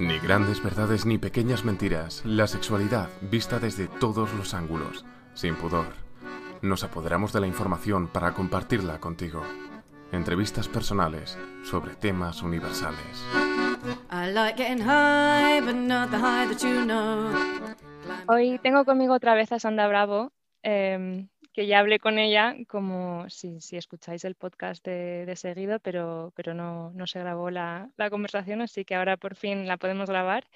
Ni grandes verdades ni pequeñas mentiras, la sexualidad vista desde todos los ángulos, sin pudor. Nos apoderamos de la información para compartirla contigo. Entrevistas personales sobre temas universales. Hoy tengo conmigo otra vez a Sandra Bravo, em, que ya hablé con ella, como si, escucháis el podcast de, seguido, pero, pero no, no, se grabó la, la, conversación, así que ahora por fin la podemos grabar.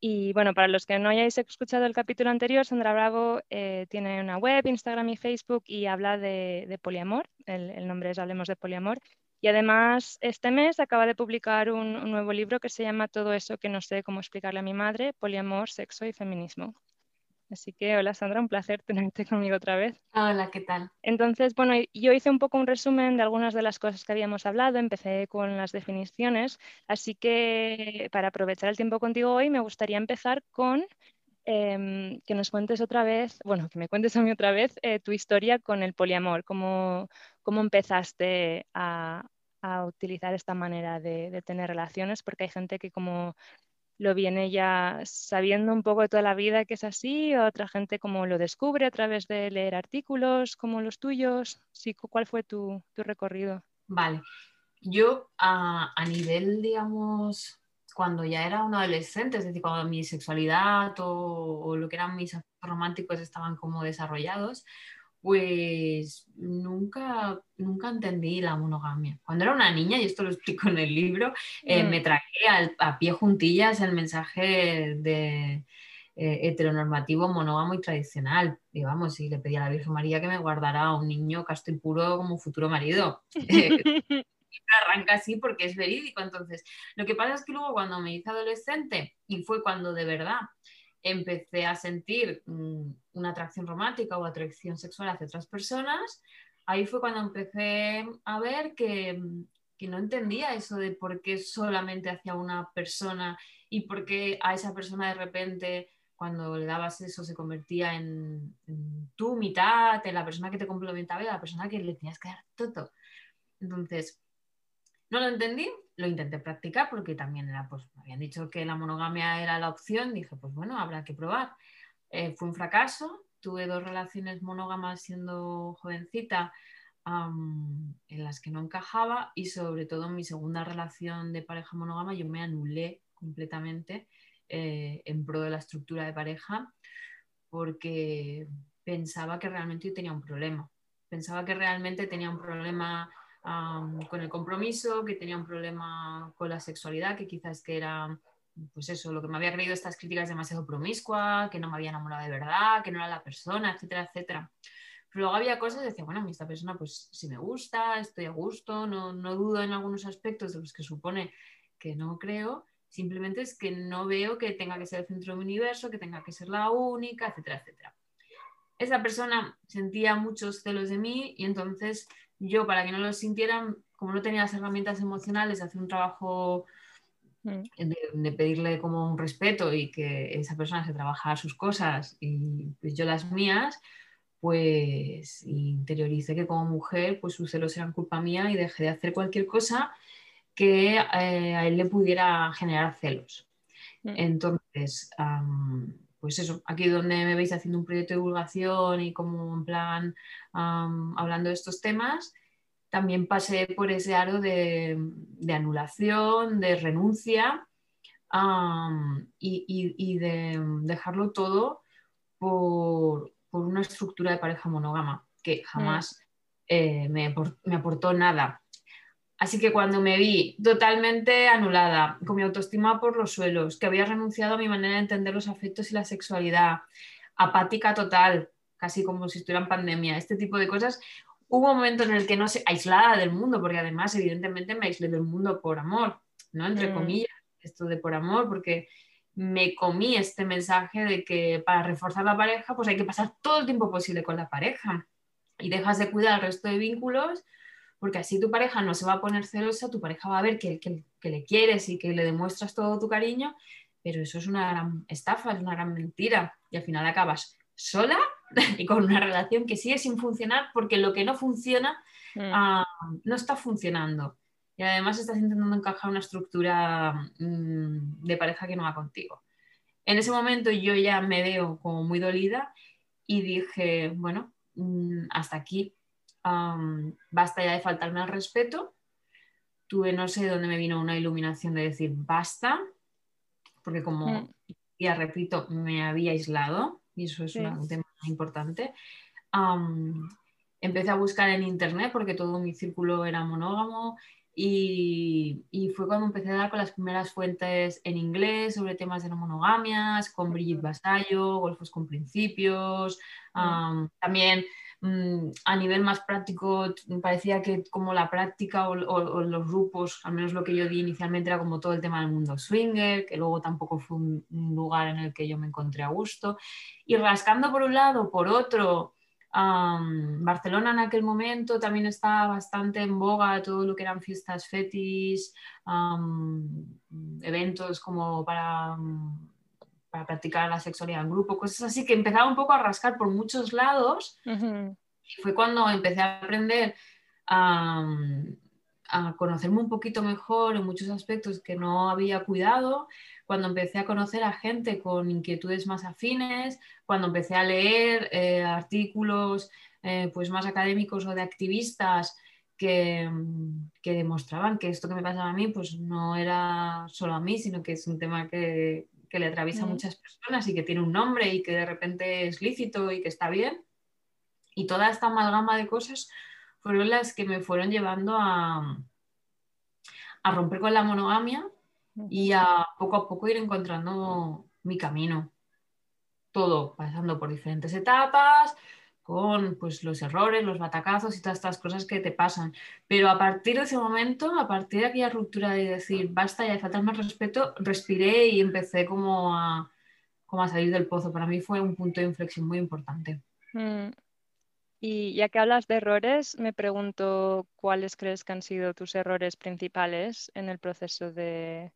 Y bueno, para los que no hayáis escuchado el capítulo anterior, Sandra Bravo eh, tiene una web, Instagram y Facebook y habla de, de poliamor. El, el, nombre es Hablemos de Poliamor. Y además, este mes acaba de publicar un, un nuevo libro que se llama Todo eso que no sé cómo explicarle a mi madre, poliamor, sexo y feminismo. Así que hola Sandra, un placer tenerte conmigo otra vez. Hola, ¿qué tal? Entonces, bueno, yo hice un poco un resumen de algunas de las cosas que habíamos hablado, empecé con las definiciones, así que para aprovechar el tiempo contigo hoy me gustaría empezar con em, que nos cuentes otra vez, bueno, que me cuentes a mí otra vez eh, tu historia con el poliamor, cómo, cómo empezaste a, utilizar esta manera de, de tener relaciones, porque hay gente que como lo viene ya sabiendo un poco de toda la vida que es así, o otra gente como lo descubre a través de leer artículos como los tuyos. Sí, ¿Cuál fue tu, recorrido? Vale, yo a, nivel, digamos, cuando ya era un adolescente, es decir, cuando mi sexualidad o, o lo que eran mis románticos estaban como desarrollados, pues nunca, nunca entendí la monogamia. Cuando era una niña, y esto lo explico en el libro, eh, me mm. traje a pie juntillas el mensaje de eh, heteronormativo, monógamo y tradicional. Y vamos, y le pedí a la Virgen María que me guardara a un niño casto y puro como futuro marido. arranca así porque es verídico. Entonces, lo que pasa es que luego cuando me hice adolescente, y fue cuando de verdad empecé a sentir mm, una atracción romántica o atracción sexual hacia otras personas, ahí fue cuando empecé a ver que, mm, no entendía eso de por qué solamente hacia una persona y por qué a esa persona de repente cuando le dabas eso se convertía en, tu mitad, en la persona que te complementaba y la persona que le tenías que dar todo. Entonces, no lo entendí, lo intenté practicar porque también era, pues, me habían dicho que la monogamia era la opción, dije, pues bueno, habrá que probar. Eh, fue un fracaso, tuve dos relaciones monógamas siendo jovencita en las que no encajaba y sobre todo en mi segunda relación de pareja monógama yo me anulé completamente eh, en pro de la estructura de pareja porque pensaba que realmente yo tenía un problema. Pensaba que realmente tenía un problema con el compromiso, que tenía un problema con la sexualidad, que quizás que era, pues eso, lo que me había creído estas críticas demasiado promiscua, que no me había enamorado de verdad, que no era la persona, etcétera, etcétera. Pero luego había cosas decía, bueno, a mí esta persona pues si me gusta, estoy a gusto, no, no dudo en algunos aspectos de los que supone que no creo, simplemente es que no veo que tenga que ser el centro de mi universo, que tenga que ser la única, etcétera, etcétera. Esa persona sentía muchos celos de mí y entonces yo para que no lo sintieran, como no tenía las herramientas emocionales de hacer un trabajo mm. de, pedirle como un respeto y que esa persona se trabajara sus cosas y pues yo las mías, pues interioricé que como mujer pues sus celos eran culpa mía y dejé de hacer cualquier cosa que eh, a él le pudiera generar celos. Mm. Entonces, pues eso, aquí donde me veis haciendo un proyecto de divulgación y como en plan hablando de estos temas, también pasé por ese aro de, anulación, de renuncia y, de dejarlo todo por, una estructura de pareja monógama que jamás eh, me, me aportó nada. Así que cuando me vi totalmente anulada, con mi autoestima por los suelos, que había renunciado a mi manera de entender los afectos y la sexualidad, apática total, casi como si estuviera en pandemia, este tipo de cosas, hubo un momento en el que no sé, aislada del mundo, porque además evidentemente me aislé del mundo por amor, ¿no? Entre mm. comillas, esto de por amor, porque me comí este mensaje de que para reforzar la pareja, pues hay que pasar todo el tiempo posible con la pareja y dejas de cuidar el resto de vínculos porque así tu pareja no se va a poner celosa, tu pareja va a ver que, le quieres y que le demuestras todo tu cariño, pero eso es una gran estafa, es una gran mentira y al final acabas sola y con una relación que sigue sin funcionar porque lo que no funciona mm. ah, no está funcionando. y además estás intentando encajar una estructura mm, de pareja que no va contigo. En ese momento yo ya me veo como muy dolida y dije, bueno, mm, hasta aquí, basta ya de faltarme al respeto. Tuve no sé dónde me vino una iluminación de decir, basta, porque como mm. ya repito, me había aislado y eso es un tema importante. empecé a buscar en internet porque todo mi círculo era monógamo y, fue cuando empecé a dar con las primeras fuentes en inglés sobre temas de no monogamias, con Brigitte Basallo, Golfos con Principios. Mm. también a nivel más práctico, parecía que como la práctica o, los grupos, al menos lo que yo di inicialmente, era como todo el tema del mundo swinger, que luego tampoco fue un lugar en el que yo me encontré a gusto. Y rascando por un lado, por otro, Barcelona en aquel momento también estaba bastante en boga todo lo que eran fiestas fetis, eventos como para, para, practicar la sexualidad en grupo, cosas así que empezaba un poco a rascar por muchos lados. Y fue cuando empecé a aprender a, a conocerme un poquito mejor en muchos aspectos que no había cuidado cuando empecé a conocer a gente con inquietudes más afines, cuando empecé a leer eh, artículos eh, pues más académicos o de activistas que, que, demostraban que esto que me pasaba a mí pues no era solo a mí, sino que es un tema que, que le atraviesa a mm. muchas personas y que tiene un nombre y que de repente es lícito y que está bien. Y toda esta amalgama de cosas fueron las que me fueron llevando a, a romper con la monogamia y a poco a poco ir encontrando mi camino. Todo pasando por diferentes etapas, con pues, los errores, los batacazos y todas estas cosas que te pasan. Pero a partir de ese momento, a partir de aquella ruptura de decir, basta ya de faltar más respeto, respiré y empecé como a, como a salir del pozo. Para mí fue un punto de inflexión muy importante. Mm. Y ya que hablas de errores, me pregunto cuáles crees que han sido tus errores principales en el proceso de,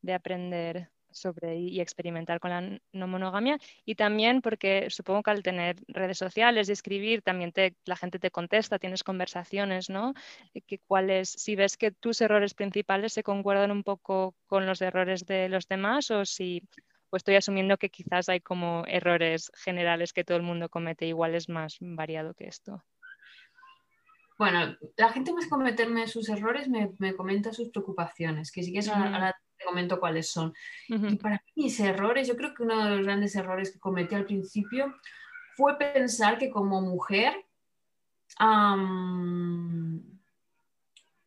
de aprender sobre y experimentar con la no monogamia y también porque supongo que al tener redes sociales y escribir también te, la gente te contesta, tienes conversaciones, ¿no? Eh, que cuáles, si ves que tus errores principales se concuerdan un poco con los errores de los demás o si pues estoy asumiendo que quizás hay como errores generales que todo el mundo comete, igual es más variado que esto. Bueno, la gente más cometerme sus errores me, comenta sus preocupaciones, que sí que es te comento cuáles son. Y para mí mis errores, yo creo que uno de los grandes errores que cometí al principio fue pensar que como mujer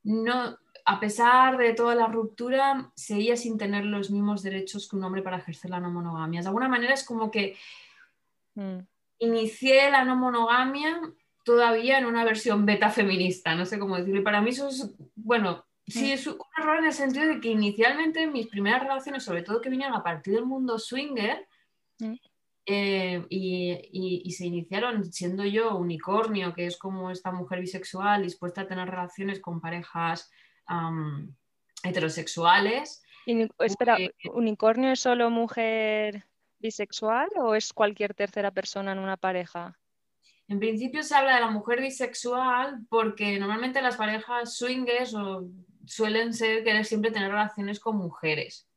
no, a pesar de toda la ruptura, seguía sin tener los mismos derechos que un hombre para ejercer la no monogamia. De alguna manera es como que mm. inicié la no monogamia todavía en una versión beta feminista, no sé cómo decirlo. Y para mí eso es, bueno, Sí, es un error en el sentido de que inicialmente mis primeras relaciones, sobre todo que vinieron a partir del mundo swinger, mm. eh, y, se iniciaron siendo yo unicornio, que es como esta mujer bisexual dispuesta a tener relaciones con parejas heterosexuales. espera, ¿unicornio es solo mujer bisexual o es cualquier tercera persona en una pareja? En principio se habla de la mujer bisexual porque normalmente las parejas swingers o suelen ser querer siempre tener relaciones con mujeres.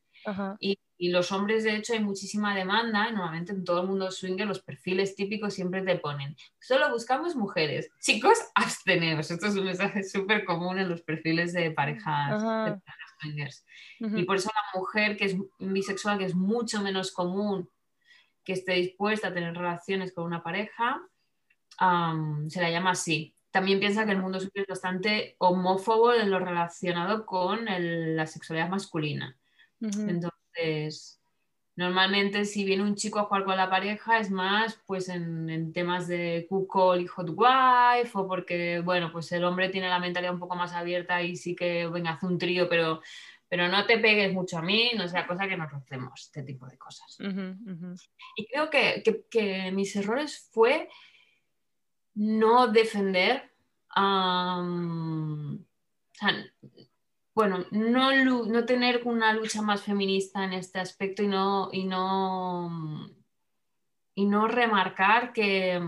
Y, los hombres, de hecho, hay muchísima demanda. normalmente en todo el mundo swinger los perfiles típicos siempre te ponen, solo buscamos mujeres. Chicos, absteneos. Esto es un mensaje súper común en los perfiles de parejas, swingers. Y por eso la mujer que es bisexual, que es mucho menos común que esté dispuesta a tener relaciones con una pareja, se la llama así también piensa que el mundo es bastante homófobo en lo relacionado con la sexualidad masculina. Entonces, normalmente si viene un chico a jugar con la pareja es más pues en, temas de cook y hot wife o porque, bueno, pues el hombre tiene la mentalidad un poco más abierta y sí que, venga, hace un trío, pero, pero no te pegues mucho a mí, no sea cosa que nos rocemos, este tipo de cosas. Y creo que, que mis errores fue no defender, bueno, no, no, tener una lucha más feminista en este aspecto y no, y no, y no remarcar que,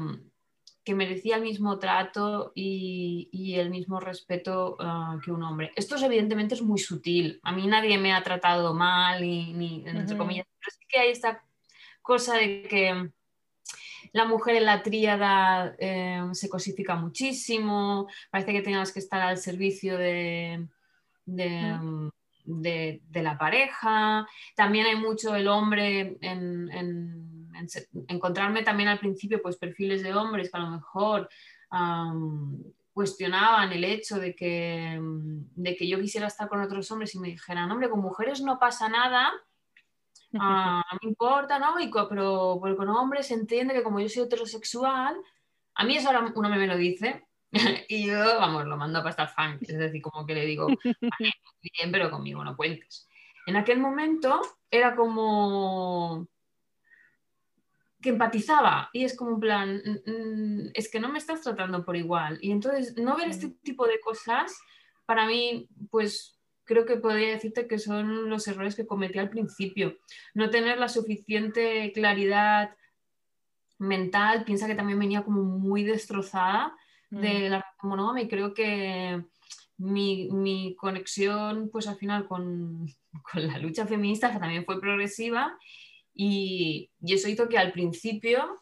que merecía el mismo trato y, el mismo respeto ah, que un hombre. Esto evidentemente es muy sutil. A mí nadie me ha tratado mal, ni, entre comillas, pero sí que hay esta cosa de que la mujer en la tríada eh, se cosifica muchísimo, parece que tengas que estar al servicio de, de, la pareja. También hay mucho el hombre en encontrarme también al principio pues perfiles de hombres que a lo mejor cuestionaban el hecho de que, de que yo quisiera estar con otros hombres y me dijeran, hombre, con mujeres no pasa nada, ah, no me importa, ¿no? Y, pero, con hombres se entiende que como yo soy heterosexual, a mí eso ahora un hombre me lo dice y yo, vamos, lo mando a pastar fan, es decir, como que le digo, bien, pero conmigo no cuentes. En aquel momento era como, que empatizaba y es como un plan, mm, mm, es que no me estás tratando por igual. Y entonces no ver este tipo de cosas, para mí, pues creo que podría decirte que son los errores que cometí al principio. No tener la suficiente claridad mental, piensa que también venía como muy destrozada de mm. la monógama y creo que mi, conexión, pues al final con, con la lucha feminista, que también fue progresiva, y, eso hizo que al principio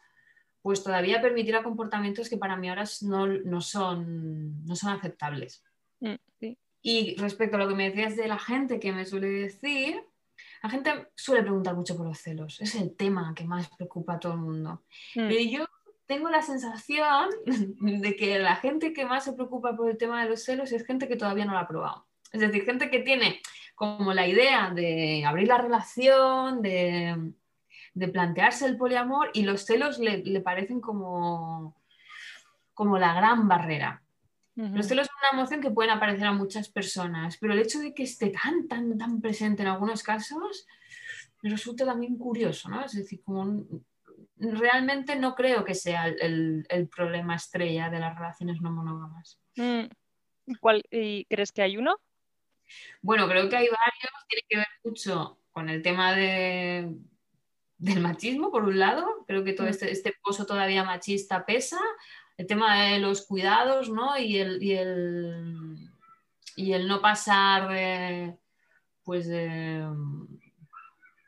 pues todavía permitiera comportamientos que para mí ahora no, son, no son aceptables. Mm, y respecto a lo que me decías de la gente que me suele decir, la gente suele preguntar mucho por los celos. Es el tema que más preocupa a todo el mundo. Mm. Pero yo tengo la sensación de que la gente que más se preocupa por el tema de los celos es gente que todavía no lo ha probado. Es decir, gente que tiene como la idea de abrir la relación, de, de plantearse el poliamor y los celos le, parecen como, como la gran barrera. Los celos son una emoción que pueden aparecer a muchas personas, pero el hecho de que esté tan, tan, tan presente en algunos casos me resulta también curioso, ¿no? Es decir, como realmente no creo que sea el, problema estrella de las relaciones no monógamas. Mm. ¿Cuál, ¿Y crees que hay uno? Bueno, creo que hay varios, tiene que ver mucho con el tema de, del machismo, por un lado, creo que todo mm. este, este, pozo todavía machista pesa, el tema de los cuidados, ¿no? Y el, y el, y el no pasar de, pues de,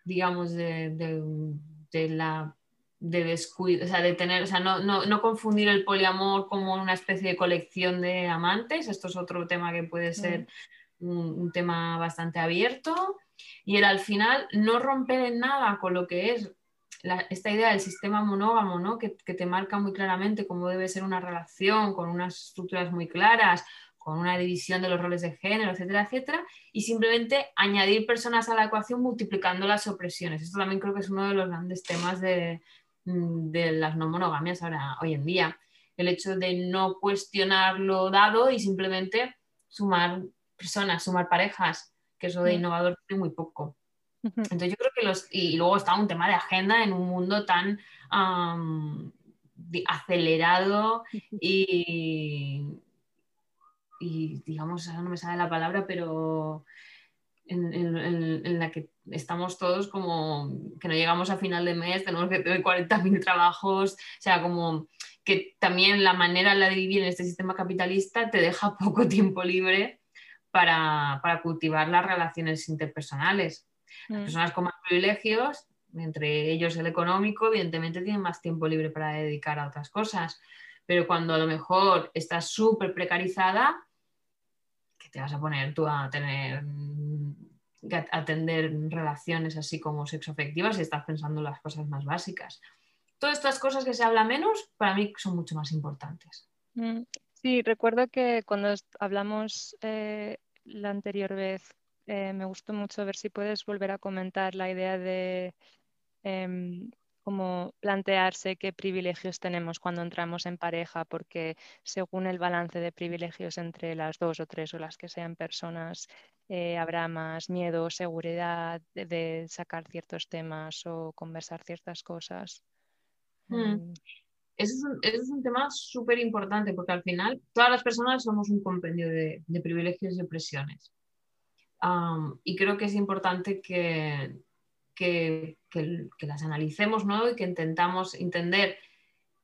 digamos, de, de, la de descuido, o sea, de tener, o sea, no, no, no, confundir el poliamor como una especie de colección de amantes, esto es otro tema que puede ser un, un tema bastante abierto, y el al final no romper en nada con lo que es esta idea del sistema monógamo, ¿no? que, te marca muy claramente cómo debe ser una relación, con unas estructuras muy claras, con una división de los roles de género, etcétera, etcétera, y simplemente añadir personas a la ecuación multiplicando las opresiones. Esto también creo que es uno de los grandes temas de, mm, de las no monogamias ahora, hoy en día. El hecho de no cuestionar lo dado y simplemente sumar personas, sumar parejas que eso de innovador tiene muy poco. Entonces yo creo que los... Y luego está un tema de agenda en un mundo tan acelerado y, y, digamos, no me sale la palabra, pero en, la que estamos todos como que no llegamos a final de mes, tenemos que tener 40.000 trabajos, o sea, como que también la manera en la de vivir en este sistema capitalista te deja poco tiempo libre para, cultivar las relaciones interpersonales. Las mm. personas con más privilegios, entre ellos el económico, evidentemente tienen más tiempo libre para dedicar a otras cosas. Pero cuando a lo mejor estás súper precarizada, ¿qué te vas a poner tú a tener atender relaciones así como sexoafectivas y estás pensando en las cosas más básicas? Todas estas cosas que se habla menos, para mí son mucho más importantes. Mm. Sí, recuerdo que cuando hablamos eh, la anterior vez, eh, me gustó mucho ver si puedes volver a comentar la idea de em, cómo plantearse qué privilegios tenemos cuando entramos en pareja, porque según el balance de privilegios entre las dos o tres o las que sean personas, eh, habrá más miedo, seguridad de, sacar ciertos temas o conversar ciertas cosas. Hmm. Em, ese es un, tema súper importante porque al final todas las personas somos un compendio de, privilegios y opresiones. Y creo que es importante que, las analicemos ¿no? y que intentamos entender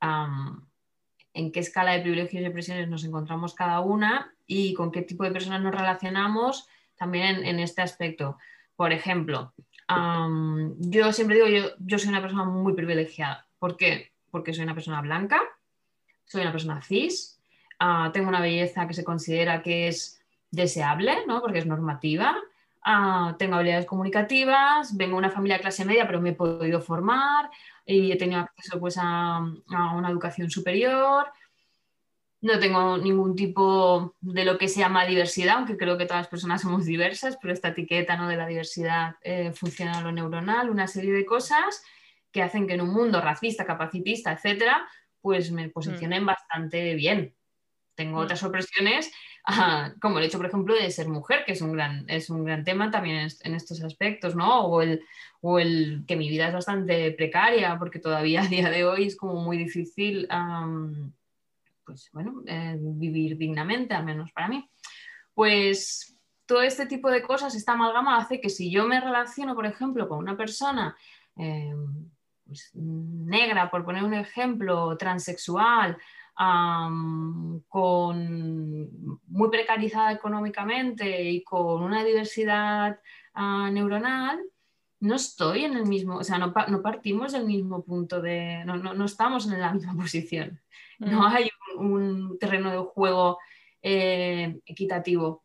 en qué escala de privilegios y opresiones nos encontramos cada una y con qué tipo de personas nos relacionamos también en, este aspecto. Por ejemplo, yo siempre digo, yo, yo soy una persona muy privilegiada. ¿Por qué? Porque soy una persona blanca, soy una persona cis, ah, tengo una belleza que se considera que es deseable, ¿no? porque es normativa, ah, tengo habilidades comunicativas, vengo de una familia de clase media, pero me he podido formar y he tenido acceso pues, a, a una educación superior, no tengo ningún tipo de lo que se llama diversidad, aunque creo que todas las personas somos diversas, pero esta etiqueta ¿no? de la diversidad eh, funciona a lo neuronal, una serie de cosas que hacen que en un mundo racista, capacitista, etcétera, pues me posicionen mm. bastante bien. Tengo mm. otras opresiones, como el hecho, por ejemplo, de ser mujer, que es un gran, es un gran tema también en, estos aspectos, ¿no? O el, o el, que mi vida es bastante precaria, porque todavía a día de hoy es como muy difícil pues bueno, eh, vivir dignamente, al menos para mí. Pues todo este tipo de cosas, esta amalgama hace que si yo me relaciono, por ejemplo, con una persona eh, pues, negra, por poner un ejemplo, transexual, con muy precarizada económicamente y con una diversidad ah, neuronal, no estoy en el mismo, o sea, no, partimos del mismo punto de, no, no, estamos en la misma posición. No mm. hay un, terreno de juego eh, equitativo.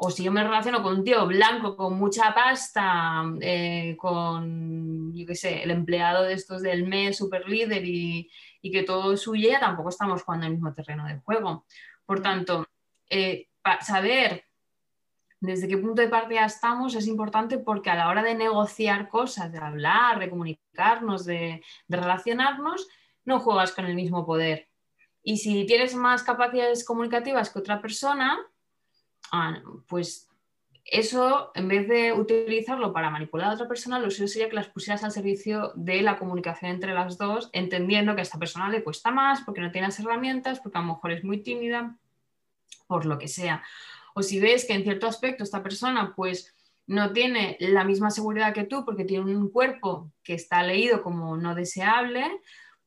O si yo me relaciono con un tío blanco con mucha pasta, eh, con, yo qué sé, el empleado de estos del mes, super líder y, que todo suye, tampoco estamos jugando el mismo terreno de juego. Por tanto, eh, saber desde qué punto de partida estamos es importante porque a la hora de negociar cosas, de hablar, de comunicarnos, de relacionarnos, no juegas con el mismo poder. Y si tienes más capacidades comunicativas que otra persona, ah, pues eso, en vez de utilizarlo para manipular a otra persona, lo suyo sería que las pusieras al servicio de la comunicación entre las dos, entendiendo que a esta persona le cuesta más porque no tiene las herramientas, porque a lo mejor es muy tímida, por lo que sea. O si ves que en cierto aspecto esta persona pues no tiene la misma seguridad que tú porque tiene un cuerpo que está leído como no deseable,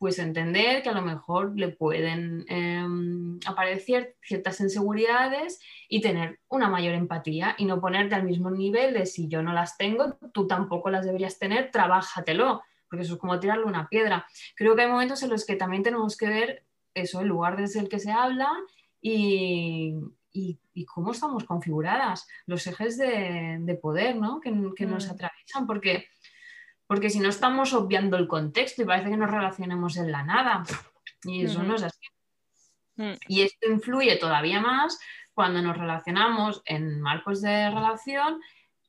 pues entender que a lo mejor le pueden em, aparecer ciertas inseguridades y tener una mayor empatía y no ponerte al mismo nivel de si yo no las tengo, tú tampoco las deberías tener, trabájatelo, porque eso es como tirarle una piedra. Creo que hay momentos en los que también tenemos que ver eso, el lugar desde el que se habla y, cómo estamos configuradas, los ejes de, poder ¿no? que, nos mm. atraviesan, porque porque si no estamos obviando el contexto y parece que nos relacionemos en la nada. Y eso no es así. Mm. Y esto influye todavía más cuando nos relacionamos en marcos de relación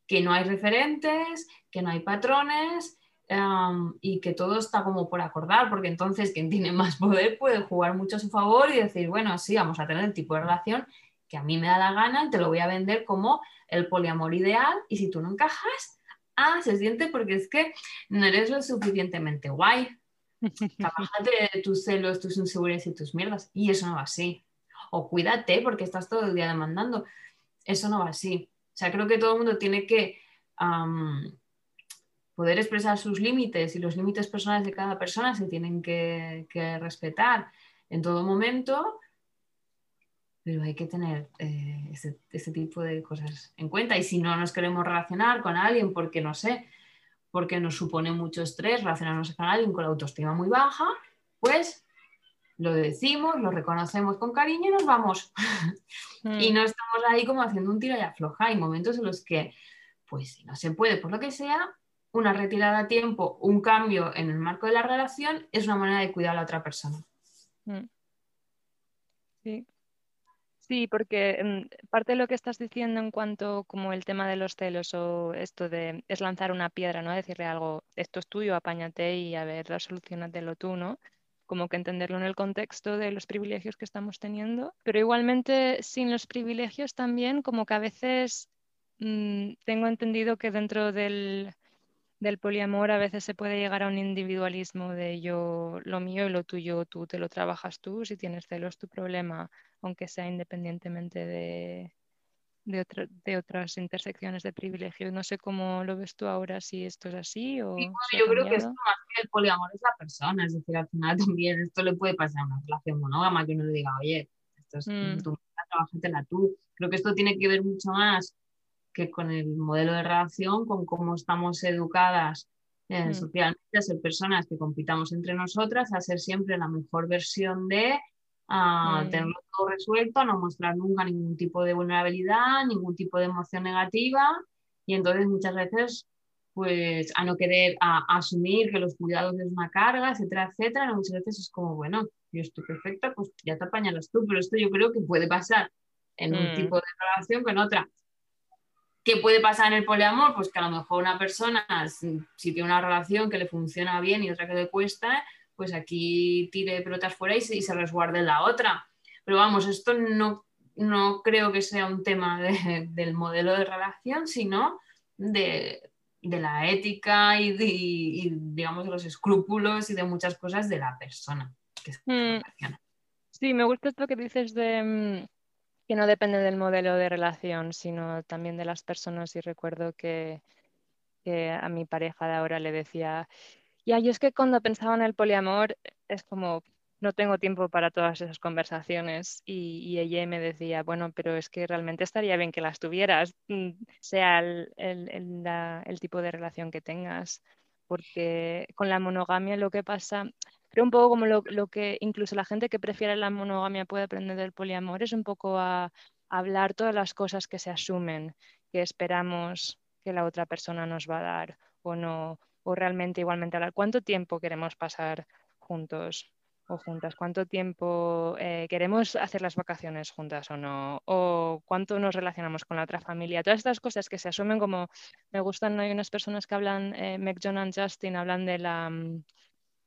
que no hay referentes, que no hay patrones em, y que todo está como por acordar, porque entonces quien tiene más poder puede jugar mucho a su favor y decir, bueno, sí, vamos a tener el tipo de relación que a mí me da la gana, te lo voy a vender como el poliamor ideal y si tú no encajas, ah, se siente porque es que no eres lo suficientemente guay. Trabájate de tus celos, tus inseguridades y tus mierdas. Y eso no va así. O cuídate porque estás todo el día demandando. Eso no va así. O sea, creo que todo el mundo tiene que poder expresar sus límites y los límites personales de cada persona se tienen que respetar en todo momento pero hay que tener eh, ese, tipo de cosas en cuenta. Y si no nos queremos relacionar con alguien porque, no sé, porque nos supone mucho estrés relacionarnos con alguien con la autoestima muy baja, pues lo decimos, lo reconocemos con cariño y nos vamos. y mm. no estamos ahí como haciendo un tiro y afloja. Hay momentos en los que, pues si no se puede, por lo que sea, una retirada a tiempo, un cambio en el marco de la relación es una manera de cuidar a la otra persona. Mm. Sí, Sí, porque mm, parte de lo que estás diciendo en cuanto como el tema de los celos o esto de es lanzar una piedra, ¿no? Decirle algo, esto es tuyo, apáñate y a ver, solucionatelo tú, ¿no? Como que entenderlo en el contexto de los privilegios que estamos teniendo, pero igualmente sin los privilegios también como que a veces mm, tengo entendido que dentro del, del poliamor a veces se puede llegar a un individualismo de yo lo mío y lo tuyo tú te lo trabajas tú, si tienes celos tu problema, aunque sea independientemente de, de, otras intersecciones de privilegio. No sé cómo lo ves tú ahora, si esto es así o... yo creo que esto más el poliamor es la persona, es decir, al final también esto le puede pasar a una relación monógama que uno le diga, oye, esto es mm. tu la tú. Creo que esto tiene que ver mucho más que con el modelo de relación, con cómo estamos educadas eh, mm. socialmente a ser personas que compitamos entre nosotras, a ser siempre la mejor versión de, a mm. tenerlo todo resuelto, a no mostrar nunca ningún tipo de vulnerabilidad, ningún tipo de emoción negativa y entonces muchas veces pues a no querer a, asumir que los cuidados es una carga, etcétera, etcétera, muchas veces es como, bueno, yo estoy perfecta, pues ya te apañalas tú, pero esto yo creo que puede pasar en un mm. tipo de relación que en otra. ¿Qué puede pasar en el poliamor? Pues que a lo mejor una persona, si, tiene una relación que le funciona bien y otra que le cuesta, pues aquí tire pelotas fuera y se, y se resguarde la otra. Pero vamos, esto no, no creo que sea un tema del modelo de relación, sino de, de la ética y, de, digamos, de los escrúpulos y de muchas cosas de la persona. Que mm. Sí, me gusta esto que dices de mm, que no depende del modelo de relación, sino también de las personas. Y recuerdo que, a mi pareja de ahora le decía, ya, yo es que cuando pensaba en el poliamor es como, no tengo tiempo para todas esas conversaciones. Y, ella me decía, bueno, pero es que realmente estaría bien que las tuvieras, mm, sea el, el tipo de relación que tengas. Porque con la monogamia lo que pasa creo un poco como lo, que incluso la gente que prefiere la monogamia puede aprender del poliamor, es un poco a, hablar todas las cosas que se asumen, que esperamos que la otra persona nos va a dar o no, o realmente igualmente hablar. Cuánto tiempo queremos pasar juntos o juntas, cuánto tiempo eh, queremos hacer las vacaciones juntas o no, o cuánto nos relacionamos con la otra familia, todas estas cosas que se asumen como, me gustan, hay unas personas que hablan, eh, John and Justin, hablan de la, mm,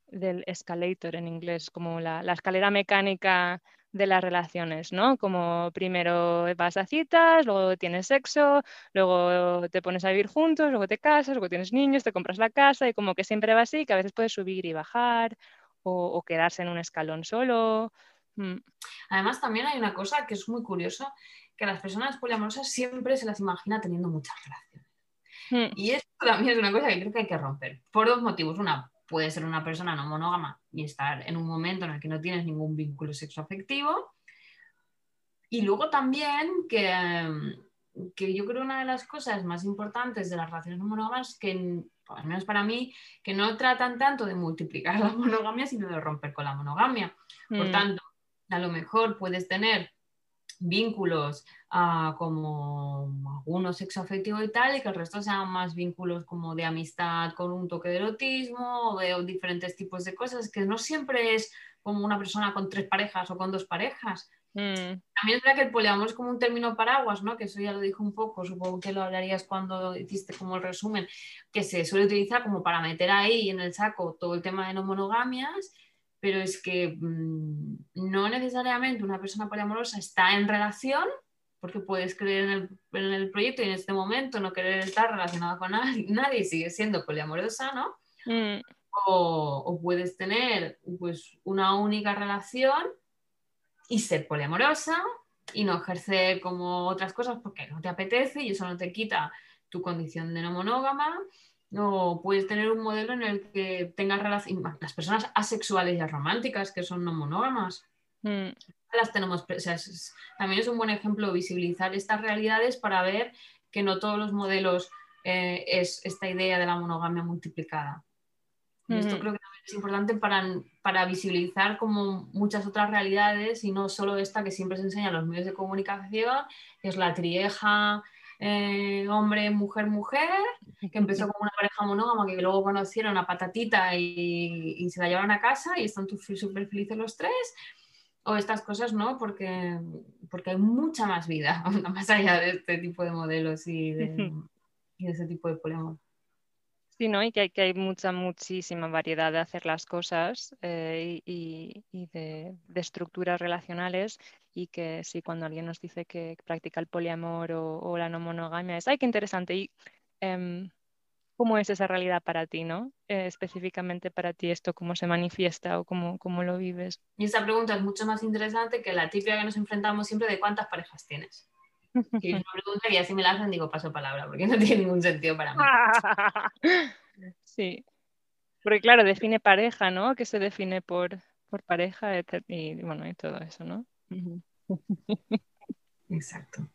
del escalator en inglés, como la, escalera mecánica de las relaciones, ¿no? Como primero vas a citas, luego tienes sexo, luego te pones a vivir juntos, luego te casas, luego tienes niños, te compras la casa y como que siempre va así, que a veces puedes subir y bajar o, quedarse en un escalón solo. Mm. Además, también hay una cosa que es muy curiosa, que las personas poliamorosas siempre se las imagina teniendo muchas relaciones. Mm. Y esto también es una cosa que creo que hay que romper, por dos motivos. Una, puede ser una persona no monógama y estar en un momento en el que no tienes ningún vínculo sexoafectivo. Y luego también que, que yo creo una de las cosas más importantes de las relaciones no monógamas, que al menos para mí, que no tratan tanto de multiplicar la monogamia, sino de romper con la monogamia. Por mm. tanto, a lo mejor puedes tener vínculos uh, como algunos sexo afectivo y tal, y que el resto sean más vínculos como de amistad con un toque de erotismo o de diferentes tipos de cosas, que no siempre es como una persona con tres parejas o con dos parejas. Mm. También es verdad que el poliamor es como un término paraguas, ¿no? Que eso ya lo dijo un poco, supongo que lo hablarías cuando hiciste como el resumen, que se suele utilizar como para meter ahí en el saco todo el tema de no monogamias pero es que mm, no necesariamente una persona poliamorosa está en relación, porque puedes creer en el, proyecto y en este momento no querer estar relacionada con nadie, y sigue siendo poliamorosa, ¿no? Mm. O, puedes tener pues, una única relación y ser poliamorosa y no ejercer como otras cosas porque no te apetece y eso no te quita tu condición de no monógama o puedes tener un modelo en el que tengas relación, las personas asexuales y románticas que son no monógamas. Mm. Las tenemos, también es un buen ejemplo visibilizar estas realidades para ver que no todos los modelos eh, es esta idea de la monogamia multiplicada. Esto creo que también es importante para, para, visibilizar como muchas otras realidades y no solo esta que siempre se enseña en los medios de comunicación, que es la trieja, eh, hombre, mujer, mujer, que empezó como una pareja monógama, que luego conocieron a Patatita y, se la llevaron a casa y están súper felices los tres. O estas cosas, ¿no? Porque, porque hay mucha más vida más allá de este tipo de modelos y de, y de ese tipo de poliamor. Sí, ¿no? Y que hay, mucha, muchísima variedad de hacer las cosas eh, y, de, estructuras relacionales y que sí, cuando alguien nos dice que practica el poliamor o, la no monogamia, es, ¡ay, qué interesante! Y em, cómo es esa realidad para ti, ¿no? Eh, específicamente para ti esto, cómo se manifiesta o cómo, cómo lo vives. Y esa pregunta es mucho más interesante que la típica que nos enfrentamos siempre de cuántas parejas tienes. Y es una pregunta y así me la hacen, digo paso palabra, porque no tiene ningún sentido para mí. sí. Porque claro, define pareja, ¿no? Que se define por, por pareja y bueno, y todo eso, ¿no? Exacto.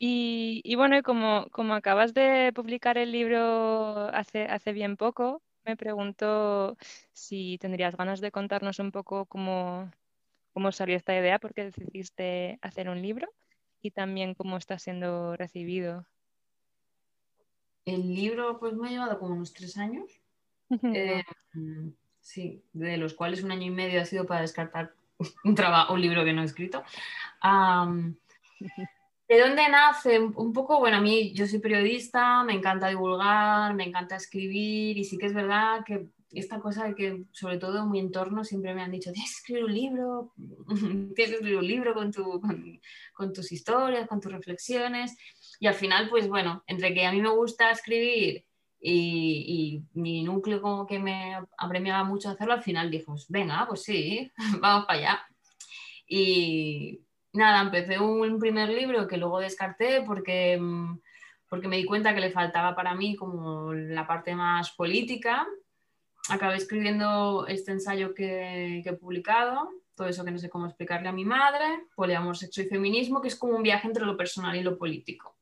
Y, bueno, como, como acabas de publicar el libro hace, hace bien poco, me pregunto si tendrías ganas de contarnos un poco cómo, cómo salió esta idea, por qué decidiste hacer un libro y también cómo está siendo recibido. El libro pues me ha llevado como unos tres años. Eh, sí, de los cuales un año y medio ha sido para descartar un, trabajo, un libro que no he escrito. ¿De dónde nace? Un poco, bueno, a mí yo soy periodista, me encanta divulgar, me encanta escribir y sí que es verdad que esta cosa que sobre todo en mi entorno siempre me han dicho, tienes que escribir un libro, tienes que escribir un libro con, tu, con, tus historias, con tus reflexiones y al final pues bueno, entre que a mí me gusta escribir y, mi núcleo como que me apremiaba mucho hacerlo, al final dijimos, venga, pues sí, vamos para allá. Y, nada, empecé un primer libro que luego descarté porque, mm, porque me di cuenta que le faltaba para mí como la parte más política. Acabé escribiendo este ensayo que, he publicado, todo eso que no sé cómo explicarle a mi madre, poliamor, sexo y feminismo, que es como un viaje entre lo personal y lo político.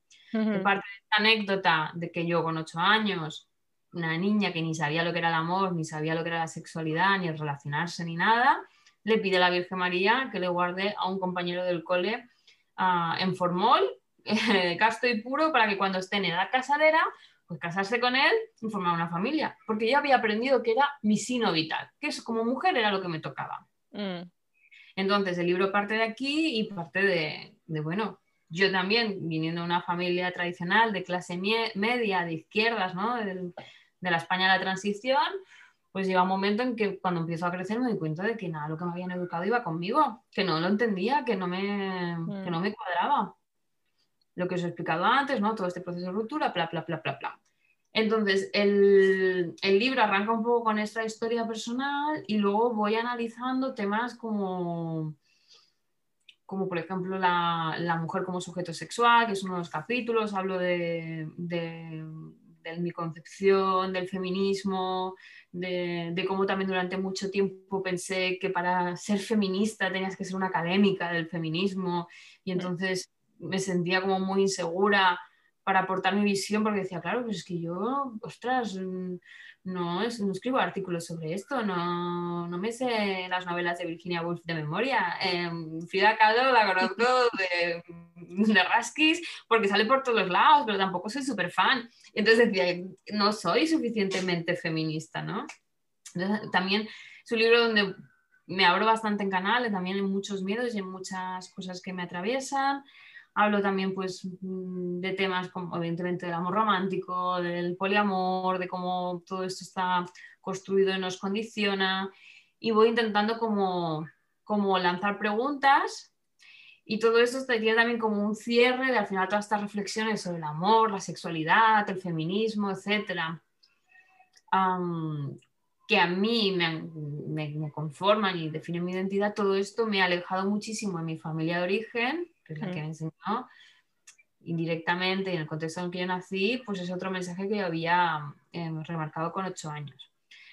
parte de esta anécdota de que yo con ocho años, una niña que ni sabía lo que era el amor, ni sabía lo que era la sexualidad, ni el relacionarse, ni nada, le pide a la Virgen María que le guarde a un compañero del cole ah, en formol, casto y puro, para que cuando esté en edad casadera, pues casarse con él y formar una familia. Porque yo había aprendido que era mi sino vital, que es como mujer era lo que me tocaba. Mm. Entonces el libro parte de aquí y parte de, bueno, yo también, viniendo de una familia tradicional de clase media, de izquierdas, ¿no? de la España de la transición, pues llega un momento en que cuando empiezo a crecer me doy cuenta de que nada, lo que me habían educado iba conmigo, que no lo entendía, que no me, que no mm. me cuadraba. Lo que os he explicado antes, ¿no? Todo este proceso de ruptura, bla, bla, bla, bla, bla. Entonces, el, el, libro arranca un poco con esta historia personal y luego voy analizando temas como, como por ejemplo, la, la mujer como sujeto sexual, que es uno de los capítulos, hablo de, de, de mi concepción del feminismo, de, cómo también durante mucho tiempo pensé que para ser feminista tenías que ser una académica del feminismo y entonces me sentía como muy insegura para aportar mi visión porque decía, claro, pues es que yo, ostras, no, es, no escribo artículos sobre esto, no, no, me sé las novelas de Virginia Woolf de memoria. Eh, Frida Kahlo la conozco de, de Raskis porque sale por todos lados, pero tampoco soy súper fan. Entonces decía, no soy suficientemente feminista, ¿no? también es un libro donde me abro bastante en canales, también en muchos miedos y en muchas cosas que me atraviesan. Hablo también pues mm, de temas como evidentemente del amor romántico, del poliamor, de cómo todo esto está construido y nos condiciona. Y voy intentando como, como lanzar preguntas y todo esto tiene también como un cierre de al final todas estas reflexiones sobre el amor, la sexualidad, el feminismo, etc. que a mí me, me, me, conforman y definen mi identidad, todo esto me ha alejado muchísimo de mi familia de origen es la que me enseñó indirectamente en el contexto en que yo nací, pues es otro mensaje que yo había eh, remarcado con ocho años.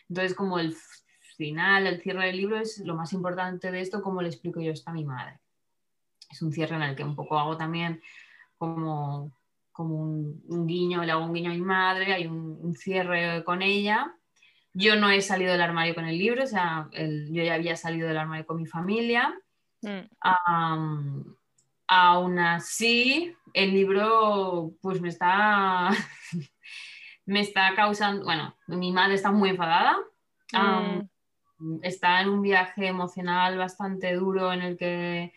Entonces, como el final, el cierre del libro es lo más importante de esto, como le explico yo esto a mi madre. Es un cierre en el que un poco hago también como, como un, guiño, le hago un guiño a mi madre, hay un, cierre con ella. Yo no he salido del armario con el libro, o sea, yo ya había salido del armario con mi familia. Mm. Aún así, el libro pues me está, me está causando, bueno, mi madre está muy enfadada, mm. está en un viaje emocional bastante duro en el que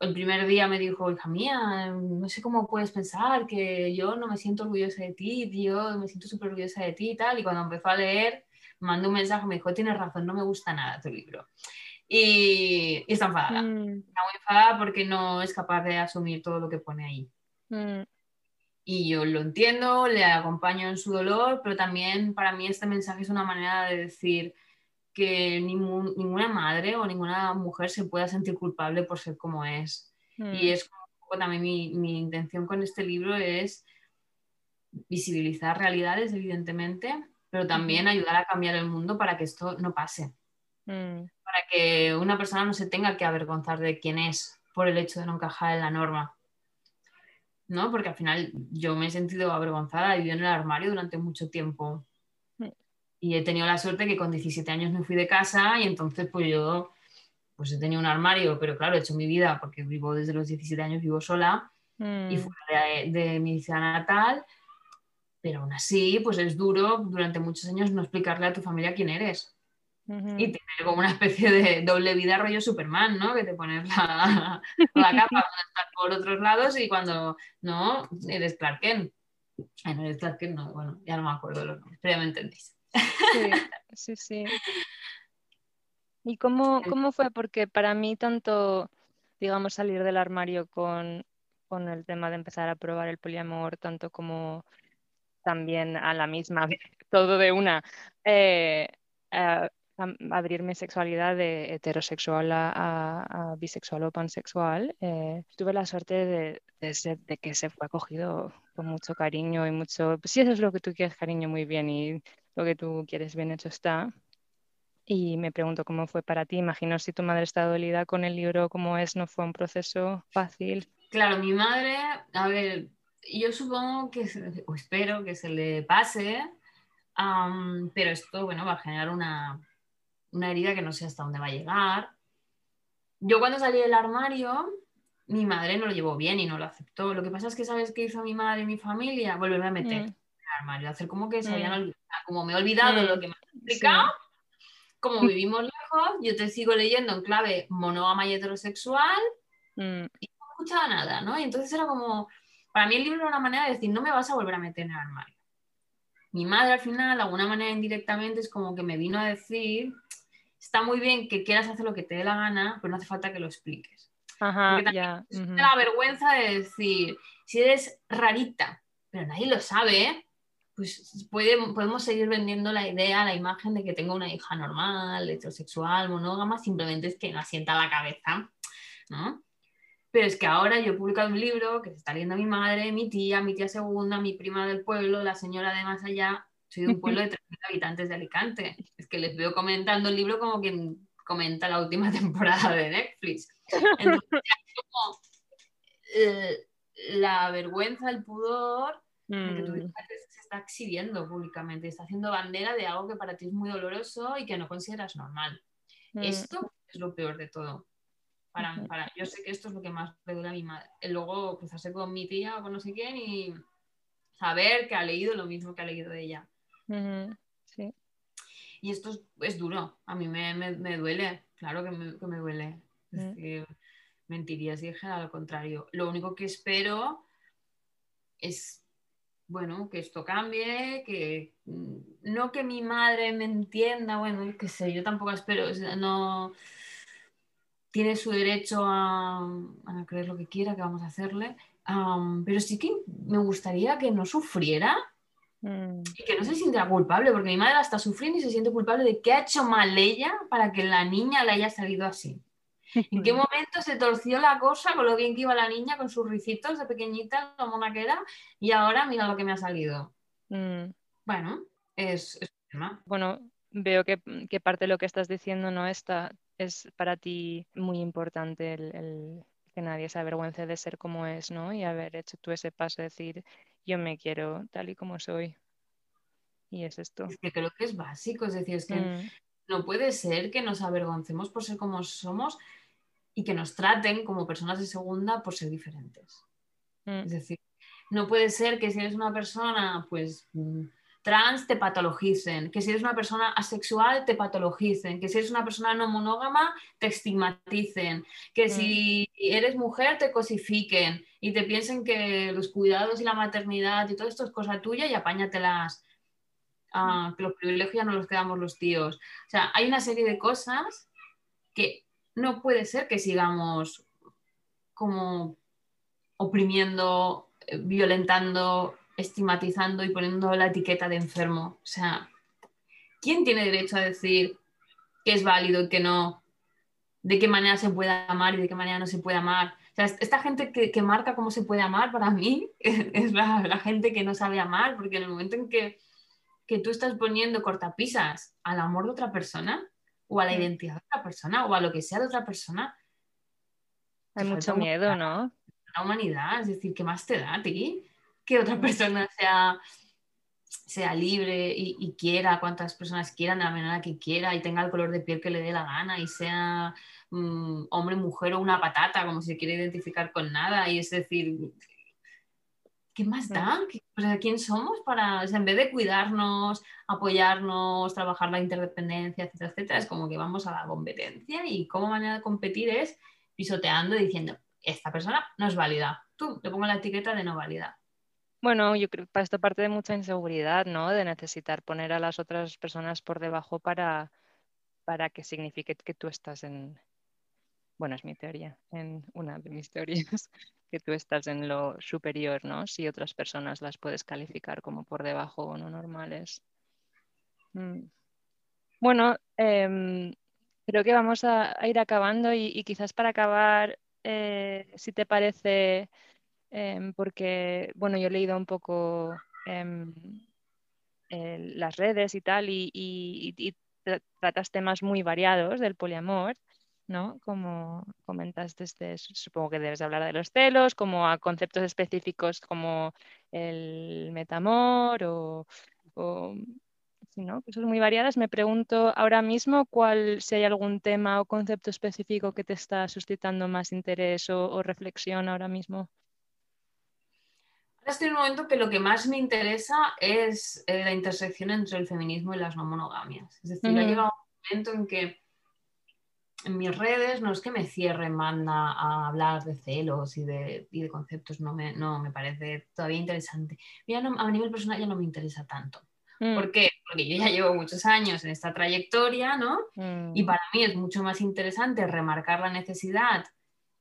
el primer día me dijo, hija mía, no sé cómo puedes pensar que yo no me siento orgullosa de ti, yo me siento súper orgullosa de ti y tal, y cuando empezó a leer, mandó un mensaje, me dijo, tienes razón, no me gusta nada tu libro y, está enfadada. Mm. Está muy enfadada porque no es capaz de asumir todo lo que pone ahí. Mm. Y yo lo entiendo, le acompaño en su dolor, pero también para mí este mensaje es una manera de decir que ninguna madre o ninguna mujer se pueda sentir culpable por ser como es. Y mm. es como también mi, mi intención con este libro es visibilizar realidades, evidentemente, pero también ayudar a cambiar el mundo para que esto no pase. Mm, Para que una persona no se tenga que avergonzar de quién es por el hecho de no encajar en la norma. ¿No? Porque al final yo me he sentido avergonzada, he vivido en el armario durante mucho tiempo. Mm. Y he tenido la suerte que con 17 años me fui de casa y entonces pues yo pues he tenido un armario, pero claro, he hecho mi vida porque vivo desde los 17 años, vivo sola mm, y fuera de, de mi ciudad natal, pero aún así, pues es duro durante muchos años no explicarle a tu familia quién eres y tener como una especie de doble vida rollo Superman, ¿no? Que te pones la, la capa para estar por otros lados y cuando no, eres Clark Kent. Ay, no eres Clark Kent, no, bueno, ya no me acuerdo los nombres, pero ya me entendéis. Sí, sí, sí. ¿Y cómo, cómo fue? Porque para mí tanto, digamos, salir del armario con, con el tema de empezar a probar el poliamor, tanto como también a la misma todo de una, eh, a- abrir mi sexualidad de heterosexual a, a- a bisexual o pansexual, eh, tuve la suerte de, de ser- de que se fue acogido con mucho cariño y mucho, pues si eso es lo que tú quieres, cariño, muy bien, y lo que tú quieres, bien hecho está. Y me pregunto cómo fue para ti. Imagino si tu madre está dolida con el libro, cómo es, no fue un proceso fácil. Claro, mi madre, a ver, yo supongo que, o espero que se le pase, am, pero esto, bueno, va a generar una, una herida que no sé hasta dónde va a llegar. Yo cuando salí del armario, mi madre no lo llevó bien y no lo aceptó. Lo que pasa es que, ¿sabes qué hizo mi madre y mi familia? Volverme a meter Mm. en el armario, hacer como que se Mm. habían olvidado, como me he olvidado Mm. lo que me has explicado. Como vivimos lejos, yo te sigo leyendo en clave monógama y heterosexual, Mm, no escuchaba nada, ¿no? Y entonces era como, para mí el libro era una manera de decir, no me vas a volver a meter en el armario. Mi madre al final, de alguna manera indirectamente, es como que me vino a decir, está muy bien que quieras hacer lo que te dé la gana, pero no hace falta que lo expliques. Ajá, Porque también la vergüenza de decir, si eres rarita, pero nadie lo sabe, pues puede- podemos seguir vendiendo la idea, la imagen de que tengo una hija normal, heterosexual, monógama, simplemente es que no asienta la cabeza, ¿no? Pero es que ahora yo he publicado un libro que se está leyendo mi madre, mi tía, mi tía segunda, mi prima del pueblo, la señora de más allá. Soy de un pueblo de 3.000 habitantes de Alicante. Es que les veo comentando el libro como quien comenta la última temporada de Netflix. Entonces, como eh, la vergüenza, el pudor de que tu Mm, se está exhibiendo públicamente, está haciendo bandera de algo que para ti es muy doloroso y que no consideras normal. mm, Esto es lo peor de todo. Para, Ujú. para, yo sé que esto es lo que más le duele a mi madre. Y luego cruzarse con mi tía o con no sé quién y saber que ha leído lo mismo que ha leído ella. Sí. Y esto es, es duro, a mí me, me- me duele, claro que me, que me duele. Es Mm. que mentiría si dijera lo contrario. Lo único que espero es, bueno, que esto cambie, que mm, no que mi madre me entienda, bueno, yo qué sé, yo tampoco espero, o sea, no tiene su derecho a, a creer lo que quiera, que vamos a hacerle, pero sí que me gustaría que no sufriera Mm, y que no se sintiera culpable, porque mi madre la está sufriendo y se siente culpable de qué ha hecho mal ella para que la niña le haya salido así. ¿En qué momento se torció la cosa con lo bien que iba la niña, con sus ricitos de pequeñita, lo mona que era, y ahora mira lo que me ha salido? mm. Bueno, es, es un tema. Bueno, veo que, que parte de lo que estás diciendo no está, es para ti muy importante el, el que nadie se avergüence de ser como es, ¿no? Y haber hecho tú ese paso, decir, yo me quiero tal y como soy. Y es esto. Es que creo que es básico, es decir, es que Mm, no puede ser que nos avergoncemos por ser como somos y que nos traten como personas de segunda por ser diferentes. mm, Es decir, no puede ser que si eres una persona, pues, mm, trans, te patologicen, que si eres una persona asexual, te patologicen, que si eres una persona no monógama, te estigmaticen, que si eres mujer, te cosifiquen y te piensen que los cuidados y la maternidad y todo esto es cosa tuya y apáñatelas. Ah, que los privilegios ya no los quedamos los tíos. O sea, hay una serie de cosas que no puede ser que sigamos como oprimiendo, eh, violentando, estigmatizando y poniendo la etiqueta de enfermo. O sea, ¿quién tiene derecho a decir qué es válido y qué no? ¿De qué manera se puede amar y de qué manera no se puede amar? O sea, esta gente que, que marca cómo se puede amar, para mí, es la, la gente que no sabe amar, porque en el momento en que que tú estás poniendo cortapisas al amor de otra persona o a la Mm. identidad de otra persona o a lo que sea de otra persona. Hay mucho miedo. ¿no? La humanidad, es decir, ¿qué más te da a ti? Que otra persona sea, sea libre y, y quiera cuantas personas quieran de la manera que quiera y tenga el color de piel que le dé la gana y sea mm, hombre, mujer o una patata, como si se quiere identificar con nada. Y es decir, ¿qué más da? ¿Qué- o sea, ¿Quién somos para, o sea, en vez de cuidarnos, apoyarnos, trabajar la interdependencia, etcétera, etcétera, es como que vamos a la competencia y cómo manera de competir es pisoteando y diciendo, esta persona no es válida. Tú, le pongo la etiqueta de no válida. Bueno, yo creo que para esto parte de mucha inseguridad, ¿no? De necesitar poner a las otras personas por debajo para, para que signifique que tú estás en, bueno, es mi teoría, en una de mis teorías, que tú estás en lo superior, ¿no? Si otras personas las puedes calificar como por debajo o no normales. Mm. Bueno, em, creo que vamos a, ir acabando y, y quizás para acabar, eh, si te parece, em, porque, bueno, yo he leído un poco em, eh, las redes y tal y, y- y- y tra- tratas temas muy variados del poliamor. ¿no? Como comentas desde, supongo que debes hablar de los celos, como a conceptos específicos como el metamor o, o ¿no? Cosas muy variadas. Me pregunto ahora mismo cuál, si hay algún tema o concepto específico que te está suscitando más interés o reflexión ahora mismo. Estoy en un momento que lo que más me interesa es eh, la intersección entre el feminismo y las no monogamias. Es decir, ha Ujú. llegado un momento en que en mis redes no es que me cierre manda a hablar de celos y de, y de conceptos, no me, no me parece todavía interesante. Ya no- a nivel personal ya no me interesa tanto. Mm, ¿Por qué? Porque yo ya llevo muchos años en esta trayectoria, ¿no? mm, Y para mí es mucho más interesante remarcar la necesidad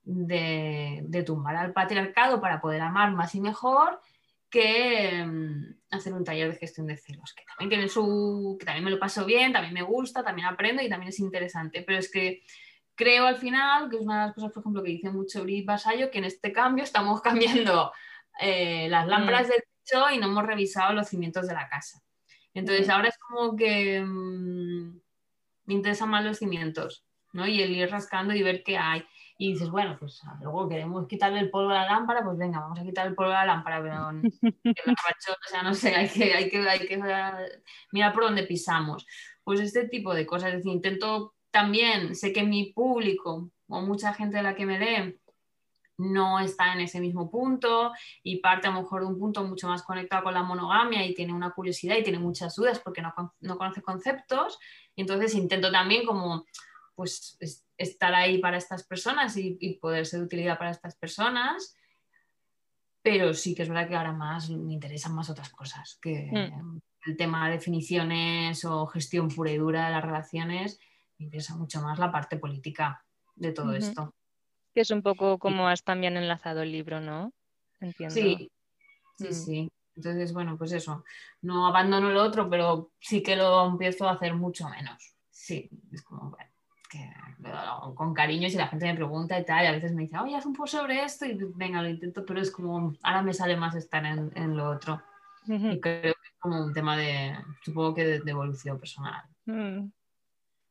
de, de tumbar al patriarcado para poder amar más y mejor que mm, hacer un taller de gestión de celos, que también tiene su, que también me lo paso bien, también me gusta, también aprendo y también es interesante. Pero es que creo al final, que es una de las cosas, por ejemplo, que dice mucho Brigitte Vasallo, que en este cambio estamos cambiando eh, las lámparas del techo y no hemos revisado los cimientos de la casa. Entonces Ujú. ahora es como que mm, me interesan más los cimientos, ¿no? Y el ir rascando y ver qué hay. Y dices, bueno, pues luego queremos quitarle el polvo a la lámpara, pues venga, vamos a quitar el polvo a la lámpara, pero n- que la rachota, o sea, no sé, hay que, hay que, hay que mirar por dónde pisamos. Pues este tipo de cosas, es decir, intento también, sé que mi público o mucha gente de la que me lee no está en ese mismo punto y parte a lo mejor de un punto mucho más conectado con la monogamia y tiene una curiosidad y tiene muchas dudas porque no, con- no conoce conceptos. Entonces intento también como pues es- estar ahí para estas personas y, y poder ser de utilidad para estas personas. Pero sí que es verdad que ahora más me interesan más otras cosas que Mm. el tema de definiciones o gestión pura y dura de las relaciones. Me interesa mucho más la parte política de todo esto. Que es un poco como has también enlazado el libro, ¿no? Entiendo. Sí, sí, Mm. sí. Entonces, bueno, pues eso. No abandono lo otro, pero sí que lo empiezo a hacer mucho menos. Sí, es como, bueno, que con cariño si la gente me pregunta y tal, y a veces me dice, oye, haz un post sobre esto, y venga, lo intento, pero es como, ahora me sale más estar en, en lo otro. Y creo que es como un tema de, supongo que de, de evolución personal. Mm,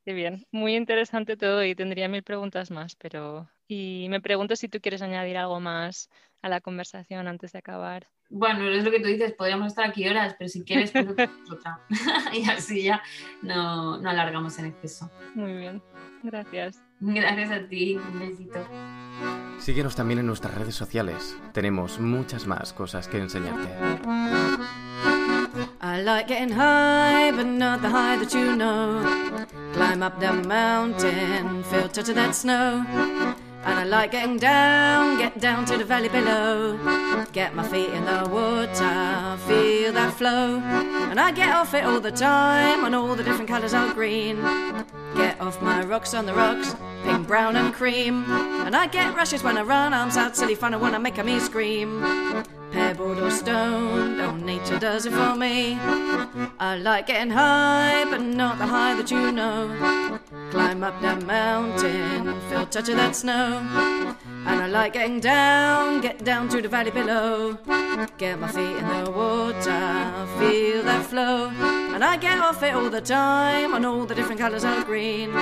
Qué bien, muy interesante todo y tendría mil preguntas más, pero... Y me pregunto si tú quieres añadir algo más a la conversación antes de acabar. Bueno, es lo que tú dices, podríamos estar aquí horas, pero si quieres, pues otra. y así ya no, no alargamos en exceso. Muy bien, gracias. Gracias a ti, un besito. Síguenos también en nuestras redes sociales. Tenemos muchas más cosas que enseñarte. I like getting high, but not the high that you know. Climb up the mountain, feel touch of that snow. And I like getting down, get down to the valley below. Get my feet in the water, feel that flow. And I get off it all the time, on all the different colours are green. Get off my rocks on the rocks, pink, brown, and cream. And I get rushes when I run, arms out, silly fun, I wanna make a me scream. Pebbled or stoned, oh, nature does it for me. I like getting high, but not the high that you know. Climb up that mountain, feel touch of that snow. And I like getting down, get down to the valley below. Get my feet in the water, feel that flow. And I get off it all the time on all the different colours of green.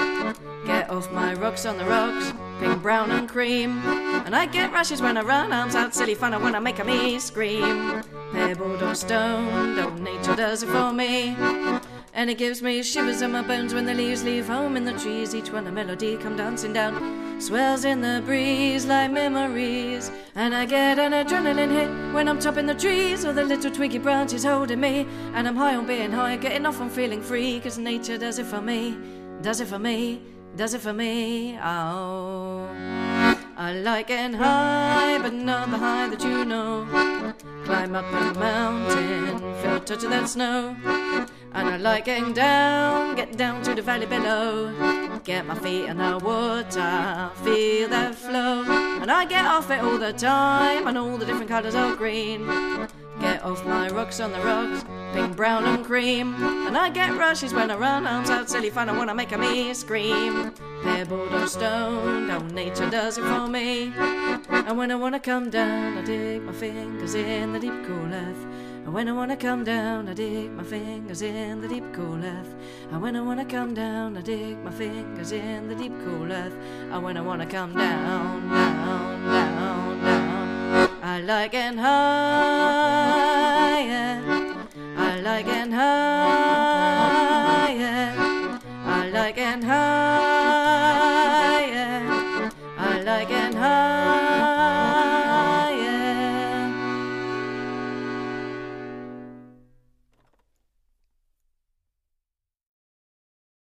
Get off my rocks on the rocks, pink, brown, and cream. And I get rashes when I run, arms out, silly fun, I make a me scream. Pebbled or stoned, old nature does it for me. And it gives me shivers in my bones when the leaves leave home in the trees. Each one a melody come dancing down, swells in the breeze like memories. And I get an adrenaline hit when I'm topping the trees, or the little twiggy branches holding me. And I'm high on being high, getting off on feeling free, cause nature does it for me, does it for me, does it for me. Oh. I like getting high, but not the high that you know. Climb up a mountain, feel the touch of that snow. And I like getting down, get down to the valley below. Get my feet in the water, feel that flow. And I get off it all the time, and all the different colours of green. Off my rocks on the rocks, pink, brown, and cream. And I get rushes when I run, arms out, silly fun, I make a me scream. Pebbled or stone, oh, nature does it for me. And when I wanna come down, I dig my fingers in the deep cool earth. And when I wanna come down, I dig my fingers in the deep cool earth. And when I wanna come down, I dig my fingers in the deep cool earth. And when I wanna come down, down, I like and higher. I like and higher. I like and higher.